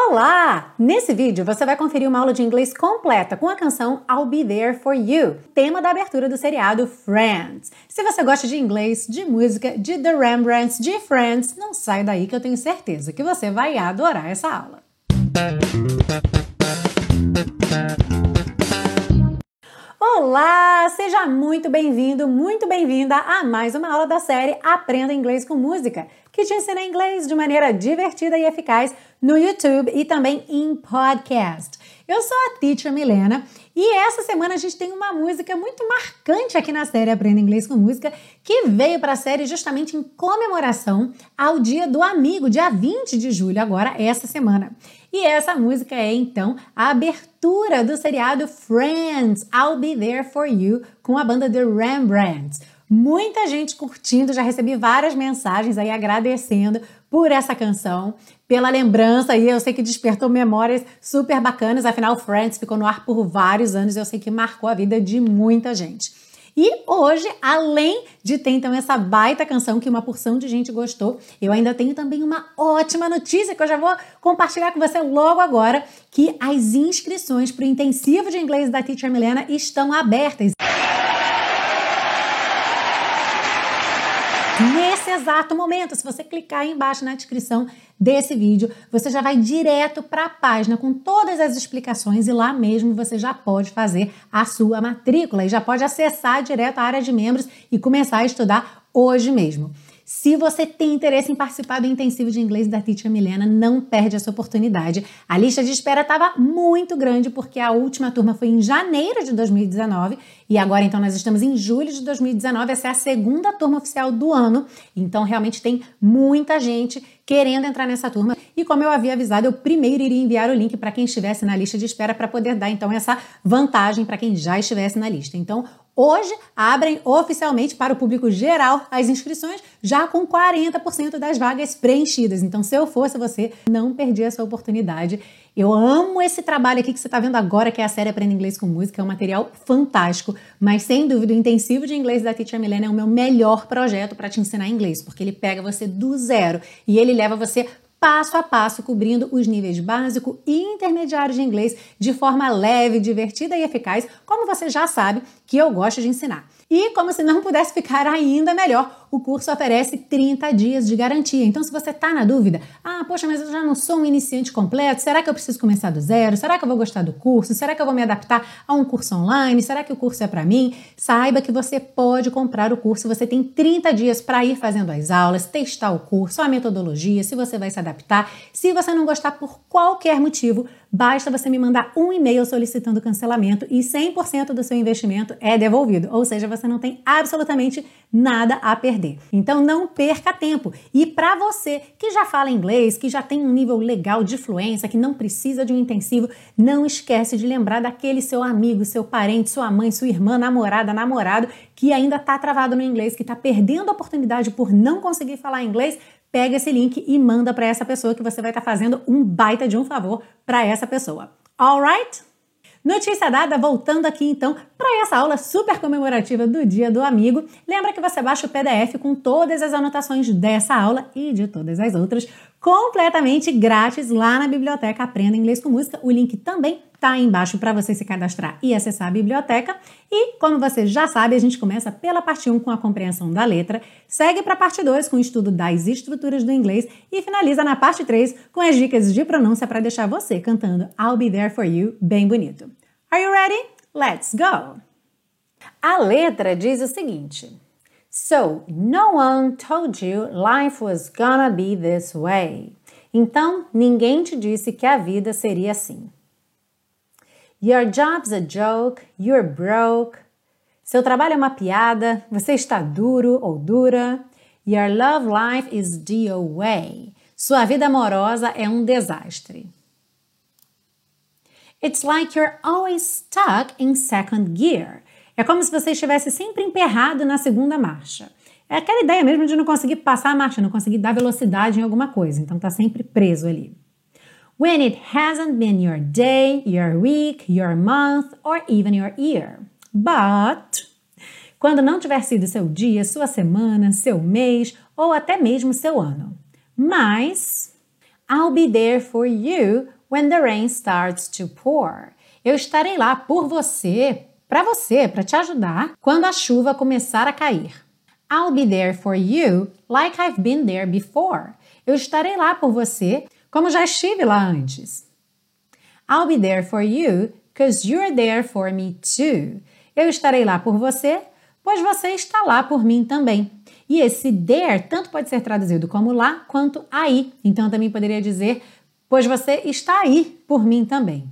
Olá! Nesse vídeo você vai conferir uma aula de inglês completa com a canção I'll Be There For You, tema da abertura do seriado Friends. Se você gosta de inglês, de música, de The Rembrandts, de Friends, não sai daí que eu tenho certeza que você vai adorar essa aula. Olá! Seja muito bem-vindo, muito bem-vinda a mais uma aula da série Aprenda Inglês com Música, que te ensina inglês de maneira divertida e eficaz no YouTube e também em podcast. Eu sou a Teacher Milena e essa semana a gente tem uma música muito marcante aqui na série Aprenda Inglês com Música, que veio para a série justamente em comemoração ao Dia do Amigo, dia 20 de julho, agora essa semana. E essa música é então a abertura do seriado Friends, I'll Be There For You, com a banda The Rembrandts. Muita gente curtindo, já recebi várias mensagens aí agradecendo por essa canção, pela lembrança e eu sei que despertou memórias super bacanas, afinal Friends ficou no ar por vários anos, eu sei que marcou a vida de muita gente. E hoje, além de ter então essa baita canção que uma porção de gente gostou, eu ainda tenho também uma ótima notícia que eu já vou compartilhar com você logo agora, que as inscrições para o intensivo de inglês da Teacher Milena estão abertas. Exato momento, se você clicar aí embaixo na descrição desse vídeo, você já vai direto para a página com todas as explicações e lá mesmo você já pode fazer a sua matrícula e já pode acessar direto a área de membros e começar a estudar hoje mesmo. Se você tem interesse em participar do intensivo de inglês da Teacher Milena, não perde essa oportunidade. A lista de espera estava muito grande porque a última turma foi em janeiro de 2019 e agora então nós estamos em julho de 2019. Essa é a segunda turma oficial do ano. Então realmente tem muita gente querendo entrar nessa turma. E como eu havia avisado, eu primeiro iria enviar o link para quem estivesse na lista de espera para poder dar então essa vantagem para quem já estivesse na lista. Então, Hoje abrem oficialmente para o público geral as inscrições, já com 40% das vagas preenchidas. Então, se eu fosse você, não perdi essa oportunidade. Eu amo esse trabalho aqui que você está vendo agora, que é a série Aprenda Inglês com Música. É um material fantástico, mas sem dúvida o intensivo de inglês da Teacher Milena é o meu melhor projeto para te ensinar inglês, porque ele pega você do zero e ele leva você passo a passo, cobrindo os níveis básico e intermediário de inglês de forma leve, divertida e eficaz, como você já sabe que eu gosto de ensinar. E como se não pudesse ficar ainda melhor, o curso oferece 30 dias de garantia. Então, se você está na dúvida, ah, poxa, mas eu já não sou um iniciante completo, será que eu preciso começar do zero? Será que eu vou gostar do curso? Será que eu vou me adaptar a um curso online? Será que o curso é para mim? Saiba que você pode comprar o curso, você tem 30 dias para ir fazendo as aulas, testar o curso, a metodologia, se você vai se adaptar. Se você não gostar por qualquer motivo, basta você me mandar um e-mail solicitando cancelamento e 100% do seu investimento é devolvido. Ou seja, você não tem absolutamente nada a perder. Então não perca tempo. E para você que já fala inglês, que já tem um nível legal de fluência, que não precisa de um intensivo, não esquece de lembrar daquele seu amigo, seu parente, sua mãe, sua irmã, namorada, namorado que ainda está travado no inglês, que está perdendo a oportunidade por não conseguir falar inglês pega esse link e manda para essa pessoa que você vai estar tá fazendo um baita de um favor para essa pessoa. Alright? Notícia dada, voltando aqui então para essa aula super comemorativa do Dia do Amigo. Lembra que você baixa o PDF com todas as anotações dessa aula e de todas as outras completamente grátis lá na biblioteca Aprenda Inglês com Música. O link também tá aí embaixo para você se cadastrar e acessar a biblioteca. E, como você já sabe, a gente começa pela parte 1 com a compreensão da letra, segue para a parte 2 com o estudo das estruturas do inglês e finaliza na parte 3 com as dicas de pronúncia para deixar você cantando I'll Be There For You bem bonito. Are you ready? Let's go! A letra diz o seguinte... So, no one told you life was gonna be this way. Então, ninguém te disse que a vida seria assim. Your job's a joke, you're broke. Seu trabalho é uma piada, você está duro ou dura. Your love life is DOA. Sua vida amorosa é um desastre. It's like you're always stuck in second gear. É como se você estivesse sempre emperrado na segunda marcha. É aquela ideia mesmo de não conseguir passar a marcha, não conseguir dar velocidade em alguma coisa. Então tá sempre preso ali. When it hasn't been your day, your week, your month or even your year. But quando não tiver sido seu dia, sua semana, seu mês ou até mesmo seu ano. Mas I'll be there for you when the rain starts to pour. Eu estarei lá por você, para você, para te ajudar quando a chuva começar a cair. I'll be there for you like I've been there before. Eu estarei lá por você como já estive lá antes. I'll be there for you because you're there for me too. Eu estarei lá por você, pois você está lá por mim também. E esse there tanto pode ser traduzido como lá quanto aí. Então eu também poderia dizer, pois você está aí por mim também.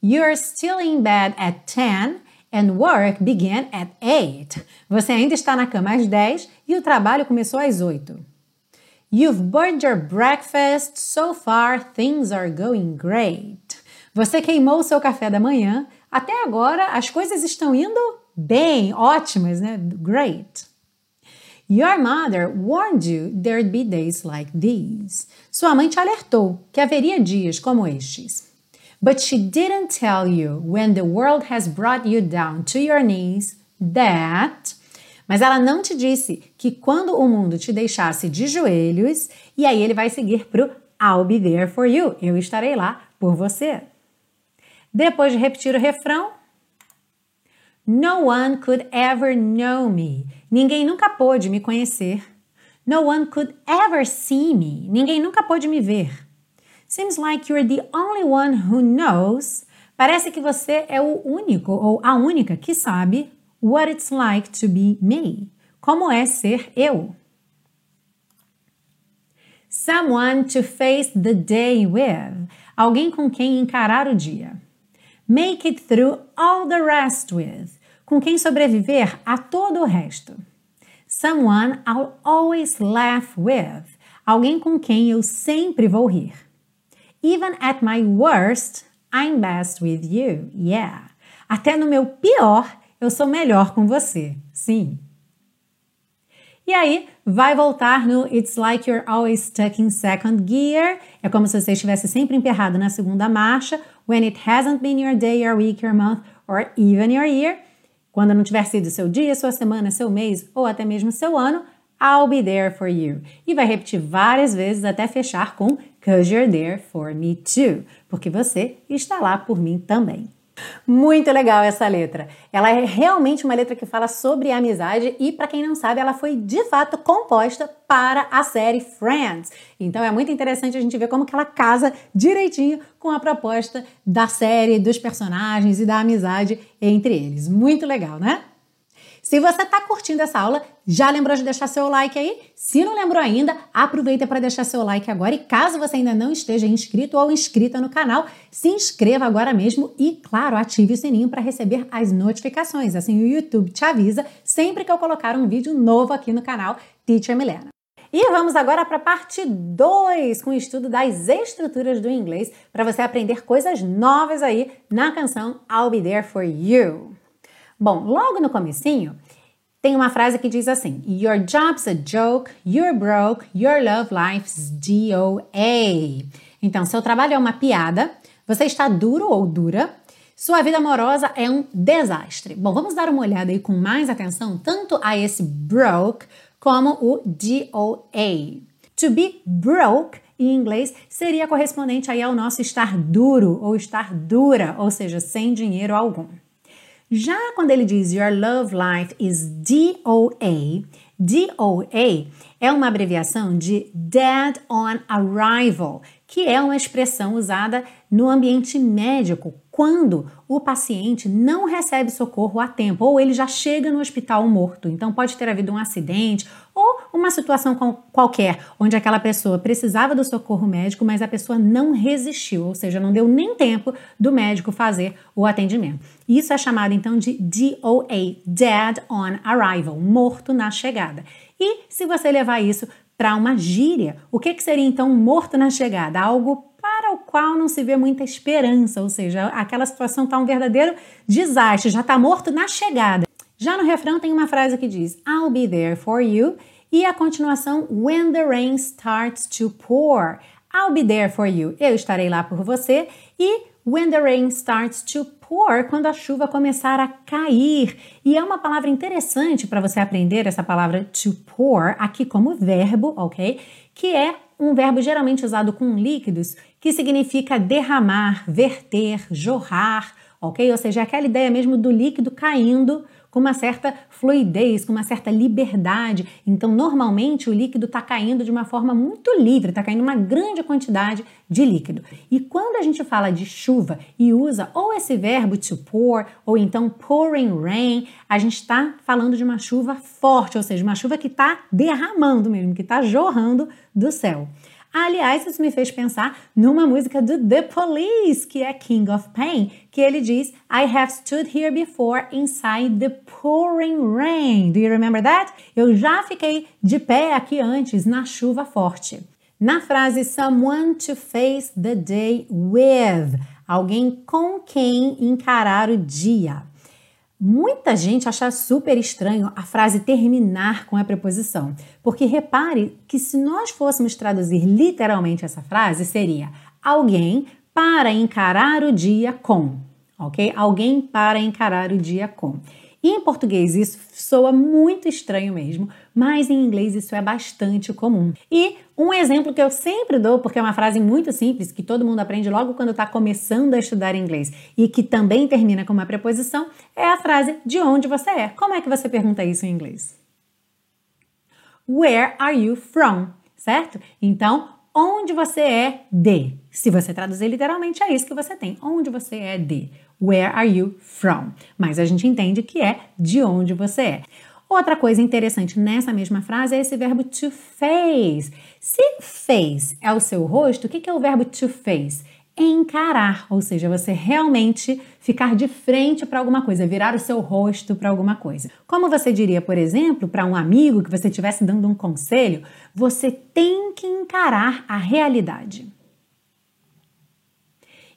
You're still in bed at 10 and work began at 8. Você ainda está na cama às 10 e o trabalho começou às 8. You've burned your breakfast, so far things are going great. Você queimou o seu café da manhã, até agora as coisas estão indo bem, ótimas, né? Great. Your mother warned you there'd be days like these. Sua mãe te alertou que haveria dias como estes. But she didn't tell you when the world has brought you down to your knees that. Mas ela não te disse que quando o mundo te deixasse de joelhos, e aí ele vai seguir pro I'll be there for you. Eu estarei lá por você. Depois de repetir o refrão, No one could ever know me. Ninguém nunca pôde me conhecer. No one could ever see me. Ninguém nunca pôde me ver. Seems like you're the only one who knows. Parece que você é o único ou a única que sabe what it's like to be me. Como é ser eu. Someone to face the day with. Alguém com quem encarar o dia. Make it through all the rest with. Com quem sobreviver a todo o resto. Someone I'll always laugh with. Alguém com quem eu sempre vou rir. Even at my worst, I'm best with you. Yeah. Até no meu pior, eu sou melhor com você. Sim. E aí, vai voltar no It's like you're always stuck in second gear. É como se você estivesse sempre emperrado na segunda marcha. When it hasn't been your day, your week, your month, or even your year. Quando não tiver sido seu dia, sua semana, seu mês ou até mesmo seu ano, I'll be there for you. E vai repetir várias vezes até fechar com Cause you're there for me too. Porque você está lá por mim também. Muito legal essa letra. Ela é realmente uma letra que fala sobre amizade e, para quem não sabe, ela foi de fato composta para a série Friends. Então é muito interessante a gente ver como que ela casa direitinho com a proposta da série, dos personagens e da amizade entre eles. Muito legal, né? Se você está curtindo essa aula, já lembrou de deixar seu like aí? Se não lembrou ainda, aproveita para deixar seu like agora e caso você ainda não esteja inscrito ou inscrita no canal, se inscreva agora mesmo e, claro, ative o sininho para receber as notificações. Assim o YouTube te avisa sempre que eu colocar um vídeo novo aqui no canal Teacher Milena. E vamos agora para a parte 2, com o estudo das estruturas do inglês, para você aprender coisas novas aí na canção I'll Be There For You. Bom, logo no comecinho, tem uma frase que diz assim: Your job's a joke, you're broke, your love life's DOA. Então, seu trabalho é uma piada, você está duro ou dura, sua vida amorosa é um desastre. Bom, vamos dar uma olhada aí com mais atenção tanto a esse broke como o DOA. To be broke em inglês seria correspondente aí ao nosso estar duro ou estar dura, ou seja, sem dinheiro algum. Já quando ele diz Your love life is DOA, DOA é uma abreviação de Dead on Arrival, que é uma expressão usada no ambiente médico quando o paciente não recebe socorro a tempo ou ele já chega no hospital morto. Então pode ter havido um acidente ou uma situação qualquer onde aquela pessoa precisava do socorro médico, mas a pessoa não resistiu, ou seja, não deu nem tempo do médico fazer o atendimento. Isso é chamado então de DOA, Dead on Arrival, morto na chegada. E se você levar isso para uma gíria. O que, que seria então morto na chegada? Algo para o qual não se vê muita esperança, ou seja, aquela situação está um verdadeiro desastre, já está morto na chegada. Já no refrão tem uma frase que diz I'll be there for you e a continuação When the rain starts to pour. I'll be there for you. Eu estarei lá por você e When the rain starts to pour, quando a chuva começar a cair. E é uma palavra interessante para você aprender essa palavra to pour aqui como verbo, ok? Que é um verbo geralmente usado com líquidos que significa derramar, verter, jorrar, ok? Ou seja, é aquela ideia mesmo do líquido caindo com uma certa fluidez, com uma certa liberdade. Então, normalmente, o líquido está caindo de uma forma muito livre, está caindo uma grande quantidade de líquido. E quando a gente fala de chuva e usa ou esse verbo to pour, ou então pouring rain, a gente está falando de uma chuva forte, ou seja, uma chuva que está derramando mesmo, que está jorrando do céu. Aliás, isso me fez pensar numa música do The Police, que é King of Pain, que ele diz I have stood here before inside the pouring rain. Do you remember that? Eu já fiquei de pé aqui antes na chuva forte. Na frase someone to face the day with, alguém com quem encarar o dia. Muita gente acha super estranho a frase terminar com a preposição, porque repare que se nós fôssemos traduzir literalmente essa frase, seria alguém para encarar o dia com, ok? Alguém para encarar o dia com. E em português isso soa muito estranho mesmo, mas em inglês isso é bastante comum. E um exemplo que eu sempre dou, porque é uma frase muito simples, que todo mundo aprende logo quando está começando a estudar inglês e que também termina com uma preposição, é a frase de onde você é. Como é que você pergunta isso em inglês? Where are you from? Certo? Então, onde você é de. Se você traduzir literalmente, é isso que você tem. Onde você é de. Where are you from? Mas a gente entende que é de onde você é. Outra coisa interessante nessa mesma frase é esse verbo to face. Se face é o seu rosto, o que é o verbo to face? Encarar, ou seja, você realmente ficar de frente para alguma coisa, virar o seu rosto para alguma coisa. Como você diria, por exemplo, para um amigo que você estivesse dando um conselho, você tem que encarar a realidade.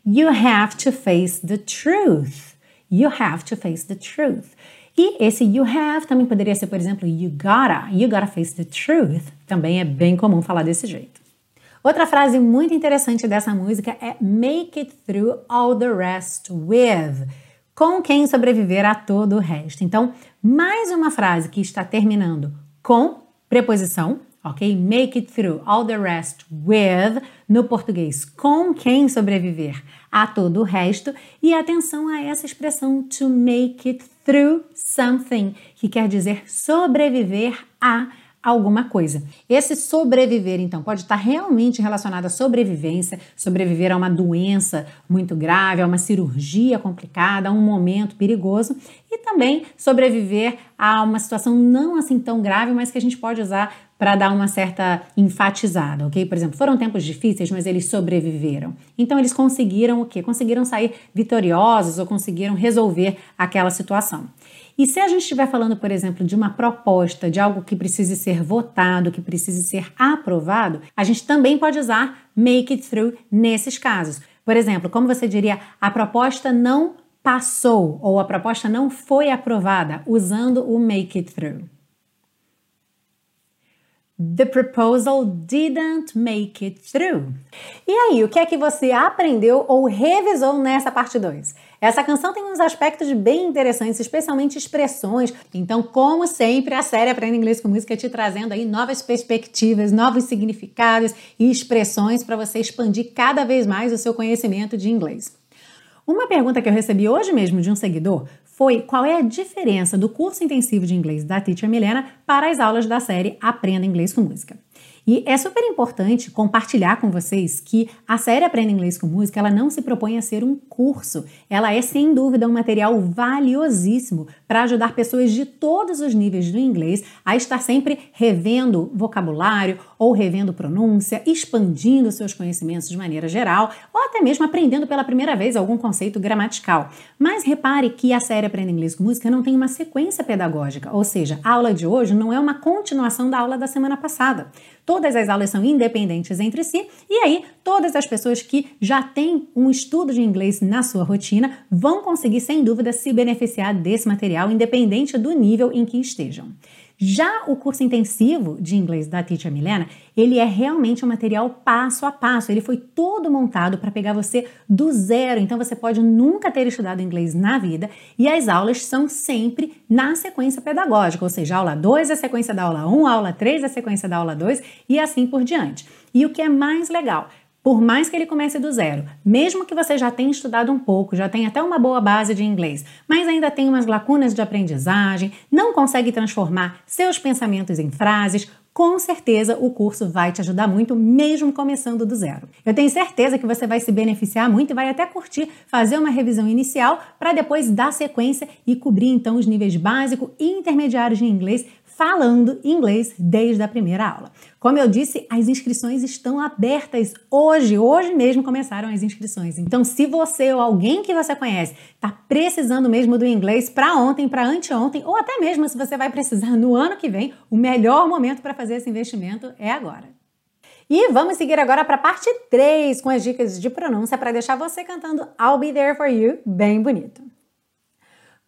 You have to face the truth. You have to face the truth. E esse you have também poderia ser, por exemplo, you gotta. You gotta face the truth. Também é bem comum falar desse jeito. Outra frase muito interessante dessa música é make it through all the rest with. Com quem sobreviver a todo o resto. Então, mais uma frase que está terminando com preposição, ok? Make it through all the rest with, no português, com quem sobreviver a todo o resto. E atenção a essa expressão to make it through something, que quer dizer sobreviver a alguma coisa. Esse sobreviver, então, pode estar realmente relacionado à sobrevivência, sobreviver a uma doença muito grave, a uma cirurgia complicada, a um momento perigoso, e também sobreviver a uma situação não assim tão grave, mas que a gente pode usar para dar uma certa enfatizada, ok? Por exemplo, foram tempos difíceis, mas eles sobreviveram. Então eles conseguiram o quê? Conseguiram sair vitoriosos ou conseguiram resolver aquela situação. E se a gente estiver falando, por exemplo, de uma proposta, de algo que precise ser votado, que precise ser aprovado, a gente também pode usar make it through nesses casos. Por exemplo, como você diria, a proposta não passou ou a proposta não foi aprovada, usando o make it through. The proposal didn't make it through. E aí, o que é que você aprendeu ou revisou nessa parte 2? Essa canção tem uns aspectos bem interessantes, especialmente expressões. Então, como sempre, a série Aprenda Inglês com Música te trazendo aí novas perspectivas, novos significados e expressões para você expandir cada vez mais o seu conhecimento de inglês. Uma pergunta que eu recebi hoje mesmo de um seguidor foi qual é a diferença do curso intensivo de inglês da Teacher Milena para as aulas da série Aprenda Inglês com Música. E é super importante compartilhar com vocês que a série Aprenda Inglês com Música, ela não se propõe a ser um curso. Ela é sem dúvida um material valiosíssimo para ajudar pessoas de todos os níveis do inglês a estar sempre revendo vocabulário ou revendo pronúncia, expandindo seus conhecimentos de maneira geral, ou até mesmo aprendendo pela primeira vez algum conceito gramatical. Mas repare que a série Aprenda Inglês com Música não tem uma sequência pedagógica, ou seja, a aula de hoje não é uma continuação da aula da semana passada. Todas as aulas são independentes entre si, e aí todas as pessoas que já têm um estudo de inglês na sua rotina vão conseguir, sem dúvida, se beneficiar desse material, independente do nível em que estejam. Já o curso intensivo de inglês da Teacher Milena, ele é realmente um material passo a passo. Ele foi todo montado para pegar você do zero. Então você pode nunca ter estudado inglês na vida e as aulas são sempre na sequência pedagógica, ou seja, aula 2 é a sequência da aula 1, aula 3 é a sequência da aula 2 e assim por diante. E o que é mais legal, por mais que ele comece do zero, mesmo que você já tenha estudado um pouco, já tenha até uma boa base de inglês, mas ainda tem umas lacunas de aprendizagem, não consegue transformar seus pensamentos em frases, com certeza o curso vai te ajudar muito, mesmo começando do zero. Eu tenho certeza que você vai se beneficiar muito e vai até curtir fazer uma revisão inicial para depois dar sequência e cobrir então os níveis básico e intermediários de inglês falando inglês desde a primeira aula. Como eu disse, as inscrições estão abertas hoje. Hoje mesmo começaram as inscrições. Então, se você ou alguém que você conhece está precisando mesmo do inglês para ontem, para anteontem, ou até mesmo se você vai precisar no ano que vem, o melhor momento para fazer esse investimento é agora. E vamos seguir agora para a parte 3 com as dicas de pronúncia para deixar você cantando I'll Be There For You bem bonito.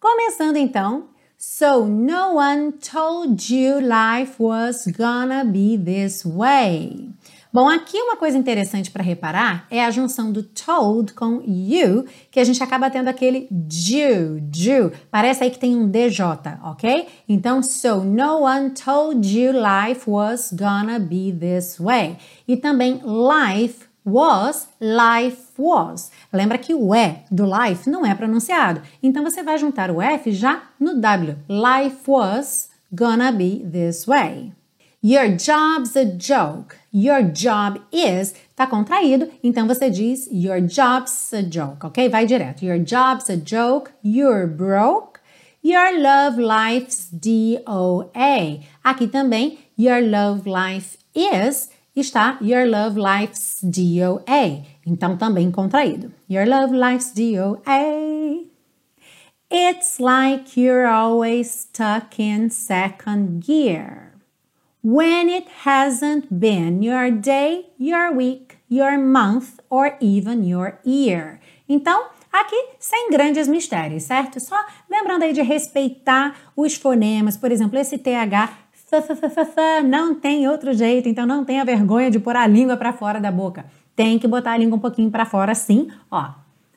Começando então So no one told you life was gonna be this way. Bom, aqui uma coisa interessante para reparar é a junção do told com you, que a gente acaba tendo aquele do, do. Parece aí que tem um DJ, ok? Então, so no one told you life was gonna be this way. E também life was, life was. Lembra que o E do life não é pronunciado. Então você vai juntar o F já no W. Life was gonna be this way. Your job's a joke. Your job is tá contraído, então você diz your job's a joke, ok? Vai direto. Your job's a joke. You're broke. Your love life's DOA. Aqui também your love life is está Your Love Life's DOA. Então, também contraído. Your Love Life's DOA. It's like you're always stuck in second gear. When it hasn't been your day, your week, your month, or even your year. Então, aqui sem grandes mistérios, certo? Só lembrando aí de respeitar os fonemas, por exemplo, esse TH não tem outro jeito, então não tenha vergonha de pôr a língua para fora da boca. Tem que botar a língua um pouquinho para fora, sim. Ó,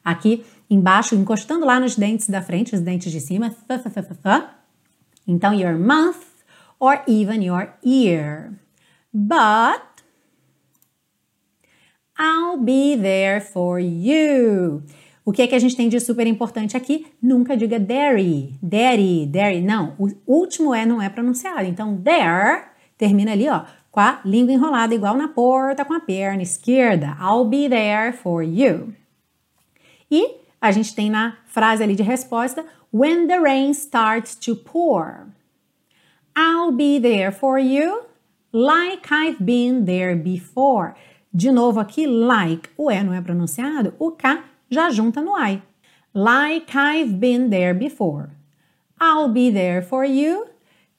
aqui embaixo, encostando lá nos dentes da frente, os dentes de cima. Então, your mouth or even your ear. But I'll be there for you. O que é que a gente tem de super importante aqui? Nunca diga dairy, dairy, dairy. Não, o último é não é pronunciado. Então, there termina ali, ó, com a língua enrolada, igual na porta com a perna esquerda. I'll be there for you. E a gente tem na frase ali de resposta, when the rain starts to pour. I'll be there for you like I've been there before. De novo aqui, like, o E não é pronunciado, o K já junta no I. Like I've been there before. I'll be there for you,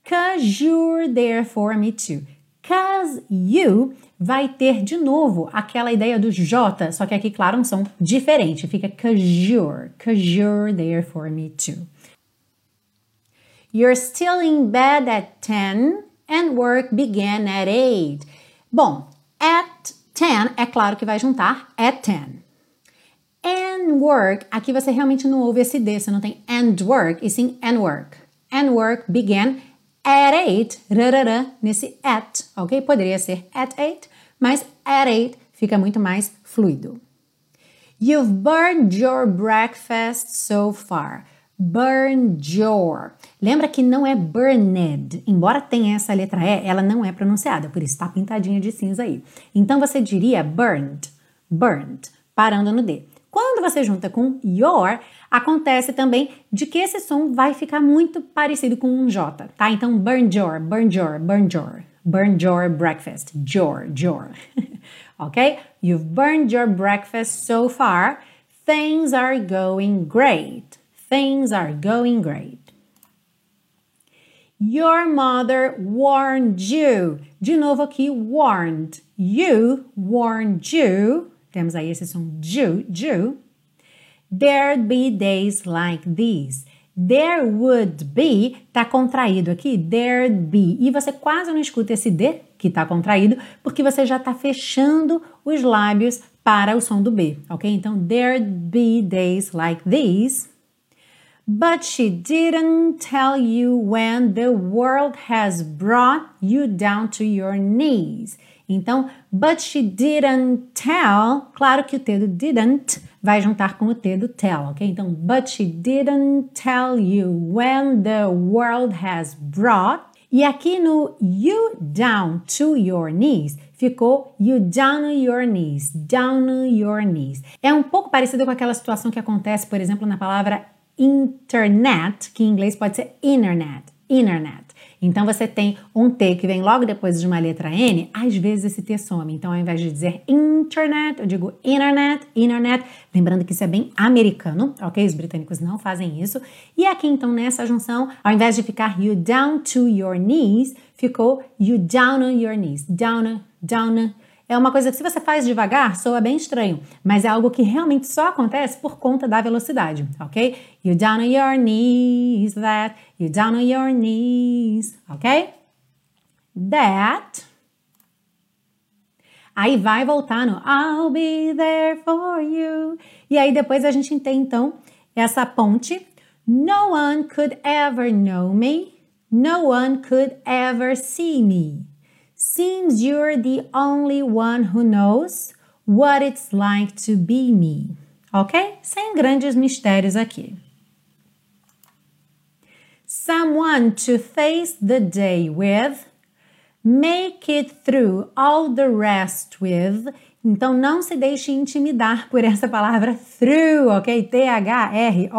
cause you're there for me too. Cause you vai ter de novo aquela ideia do J, só que aqui, claro, um som diferente. Fica cause you're, cause you're there for me too. You're still in bed at 10 and work began at 8. Bom, at 10 é claro que vai juntar at 10 and work, aqui você realmente não ouve esse D, você não tem and work, e sim and work. And work began at 8, rarará, nesse at, ok? Poderia ser at 8, mas at 8 fica muito mais fluido. You've burned your breakfast so far. Burned your. Lembra que não é burned. Embora tenha essa letra E, ela não é pronunciada, por isso está pintadinha de cinza aí. Então você diria burned, burned, parando no D. Quando você junta com your, acontece também de que esse som vai ficar muito parecido com um J, tá? Então, burn your, burn your, burn your, burn your breakfast, your, your. ok? You've burned your breakfast so far. Things are going great. Things are going great. Your mother warned you. De novo aqui, warned. You warned you temos aí esse som ju, ju. There'd be days like these. There would be tá contraído aqui, there'd be. E você quase não escuta esse D que tá contraído, porque você já tá fechando os lábios para o som do B, ok? Então, there'd be days like these. But she didn't tell you when the world has brought you down to your knees. Então, but she didn't tell, claro que o T do didn't vai juntar com o T do tell, ok? Então, but she didn't tell you when the world has brought. E aqui no you down to your knees, ficou you down on your knees, down on your knees. É um pouco parecido com aquela situação que acontece, por exemplo, na palavra internet, que em inglês pode ser internet, internet. Então você tem um T que vem logo depois de uma letra N, às vezes esse T some. Então ao invés de dizer internet, eu digo internet, internet. Lembrando que isso é bem americano, ok? Os britânicos não fazem isso. E aqui então nessa junção, ao invés de ficar you down to your knees, ficou you down on your knees, down, down, é uma coisa que se você faz devagar, soa bem estranho, mas é algo que realmente só acontece por conta da velocidade, ok? You down on your knees, that, you down on your knees, ok? That. Aí vai voltar no I'll be there for you. E aí depois a gente tem então essa ponte. No one could ever know me. No one could ever see me. Seems you're the only one who knows what it's like to be me. Ok? Sem grandes mistérios aqui. Someone to face the day with, make it through all the rest with. Então não se deixe intimidar por essa palavra through, ok? T-H-R-O-U-G-H.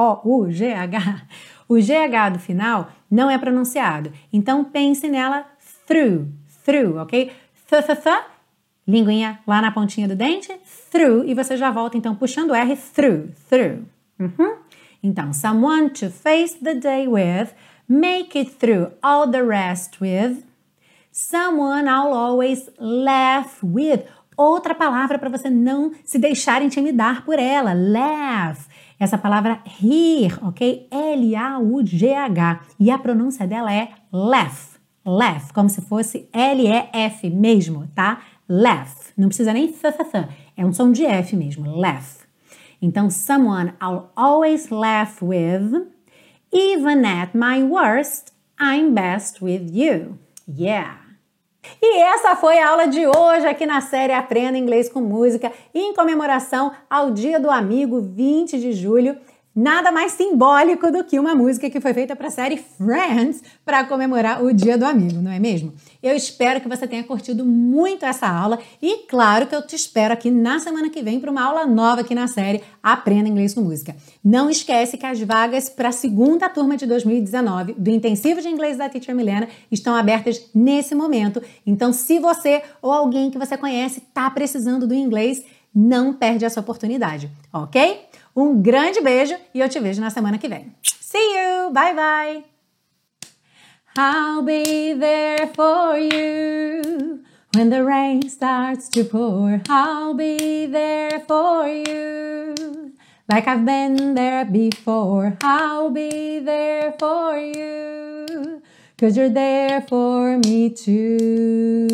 O GH do final não é pronunciado. Então pense nela through through, ok? Th, th, th, linguinha lá na pontinha do dente, through, e você já volta então puxando o R, through, through. Uhum. Então, someone to face the day with, make it through all the rest with, someone I'll always laugh with. Outra palavra para você não se deixar intimidar por ela, laugh. Essa palavra rir, ok? L-A-U-G-H. E a pronúncia dela é laugh laugh, como se fosse L-E-F mesmo, tá? Laugh. Não precisa nem th, th, th. É um som de F mesmo, laugh. Então, someone I'll always laugh with, even at my worst, I'm best with you. Yeah. E essa foi a aula de hoje aqui na série Aprenda Inglês com Música, em comemoração ao Dia do Amigo, 20 de julho. Nada mais simbólico do que uma música que foi feita para a série Friends para comemorar o Dia do Amigo, não é mesmo? Eu espero que você tenha curtido muito essa aula e claro que eu te espero aqui na semana que vem para uma aula nova aqui na série Aprenda Inglês com Música. Não esquece que as vagas para a segunda turma de 2019 do Intensivo de Inglês da Teacher Milena estão abertas nesse momento. Então, se você ou alguém que você conhece está precisando do inglês, não perde essa oportunidade, ok? Um grande beijo e eu te vejo na semana que vem. See you! Bye bye! I'll be there for you when the rain starts to pour. I'll be there for you like I've been there before. I'll be there for you cause you're there for me too.